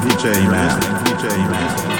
DJ Man. DJ Man.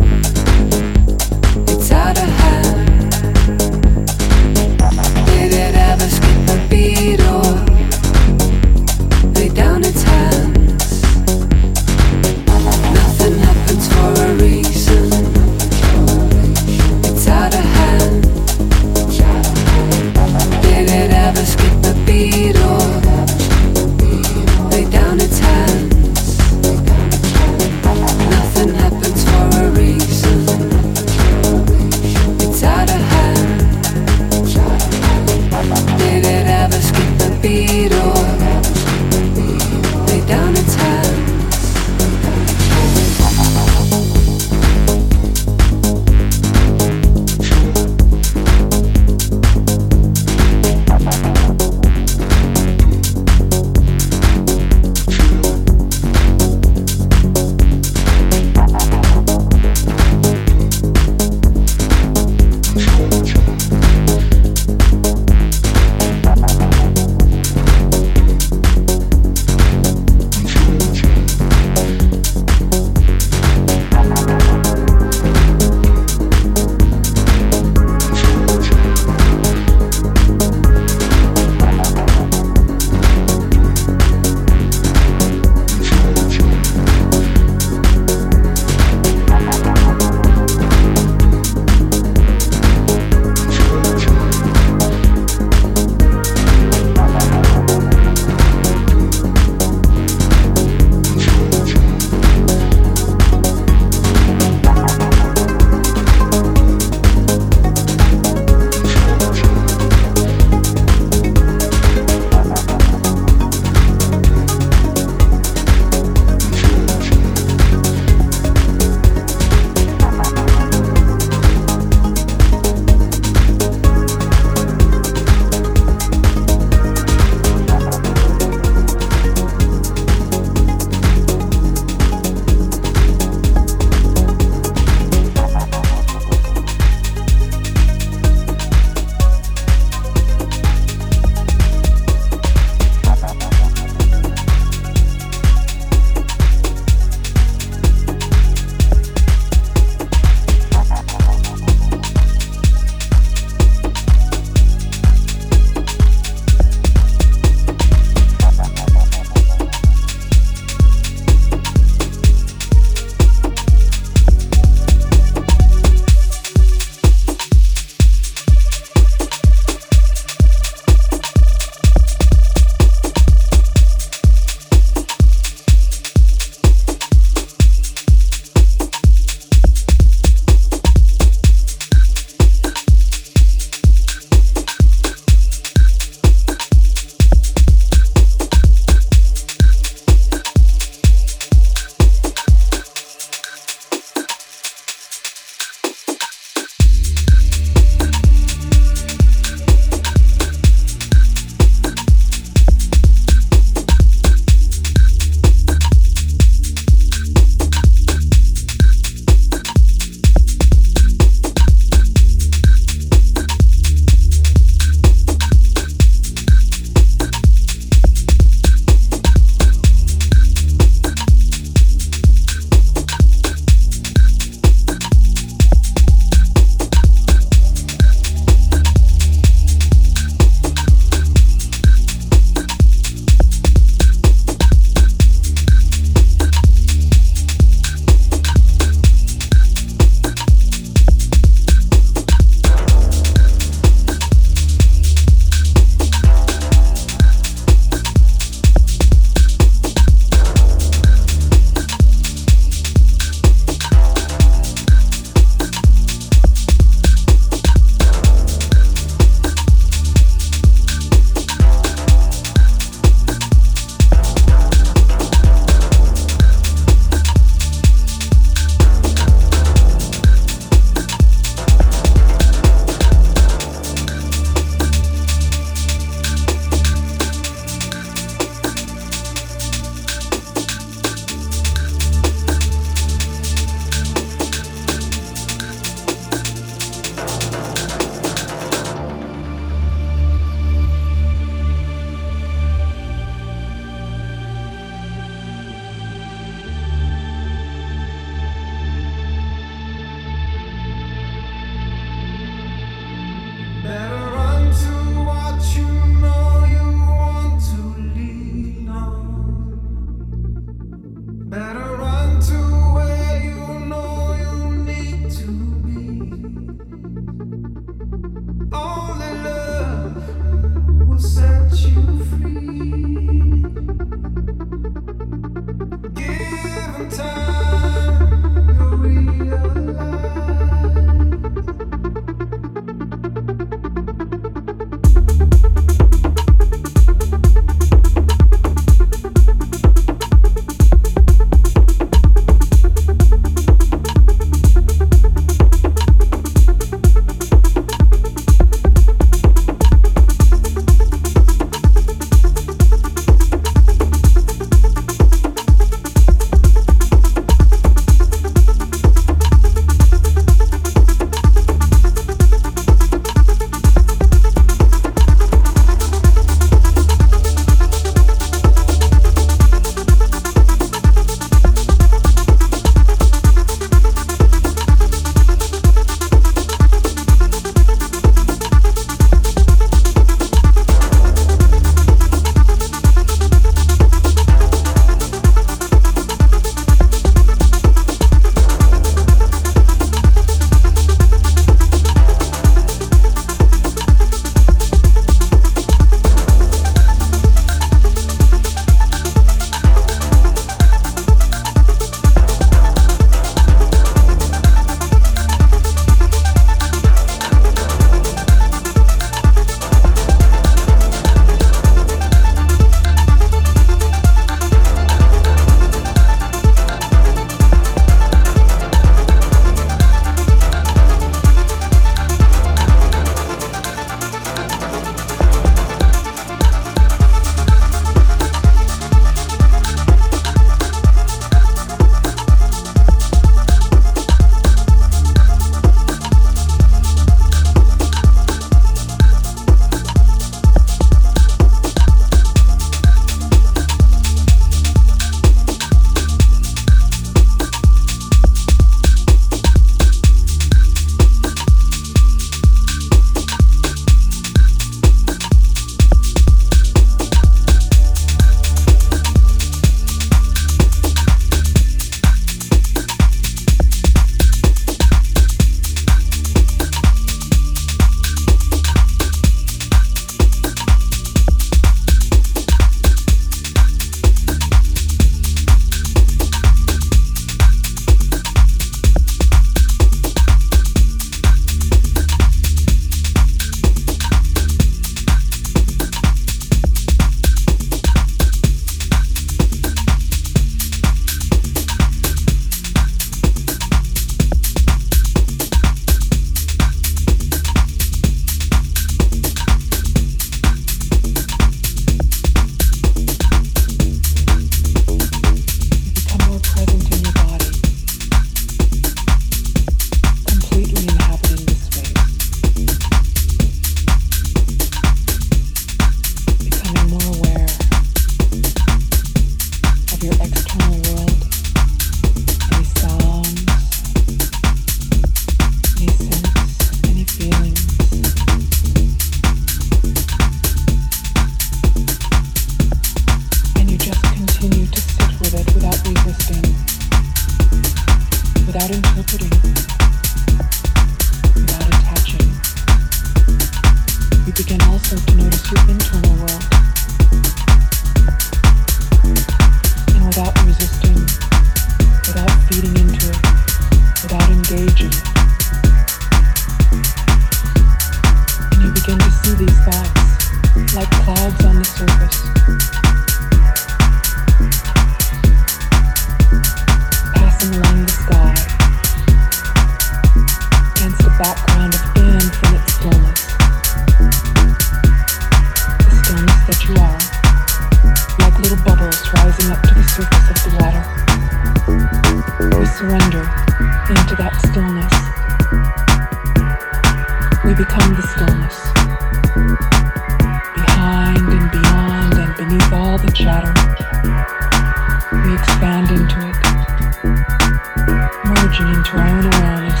merging into our own awareness,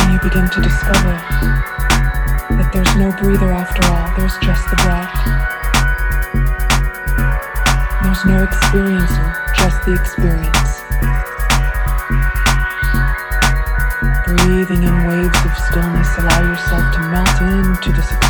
and you begin to discover that there's no breather after all, there's just the breath. There's no experiencer, just the experience. Breathing in waves of stillness, allow yourself to melt into this experience.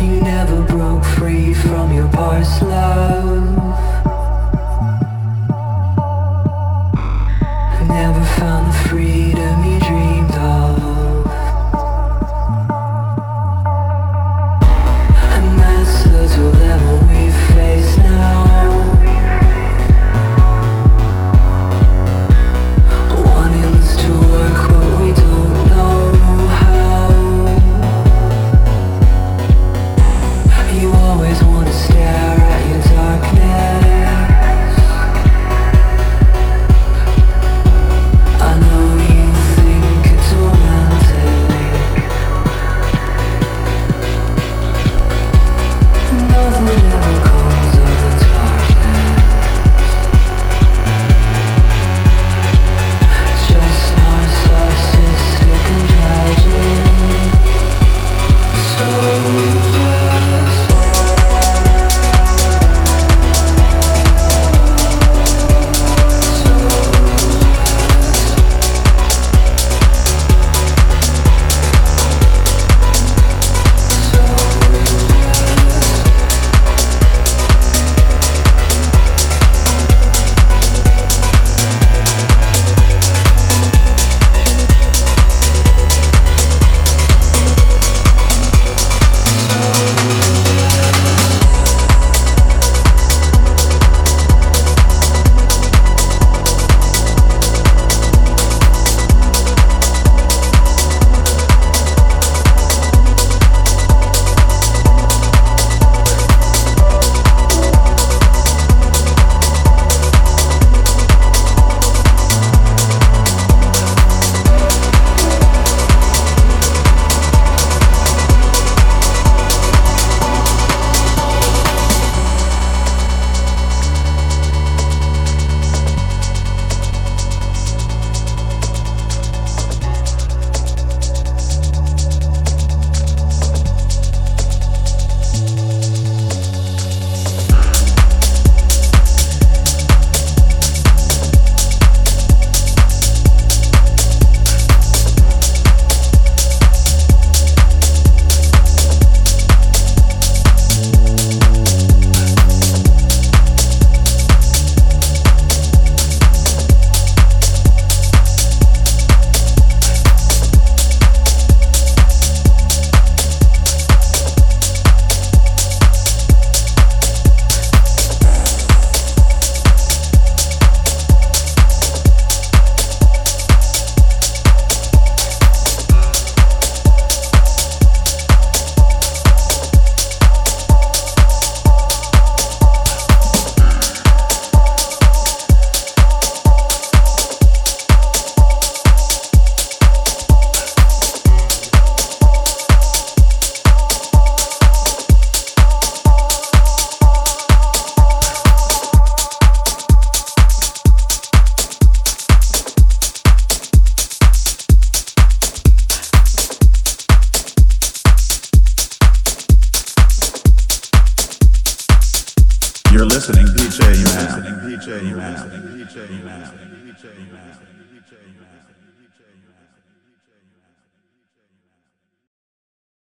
You never broke free from your past love. Never found the freedom you dreamed.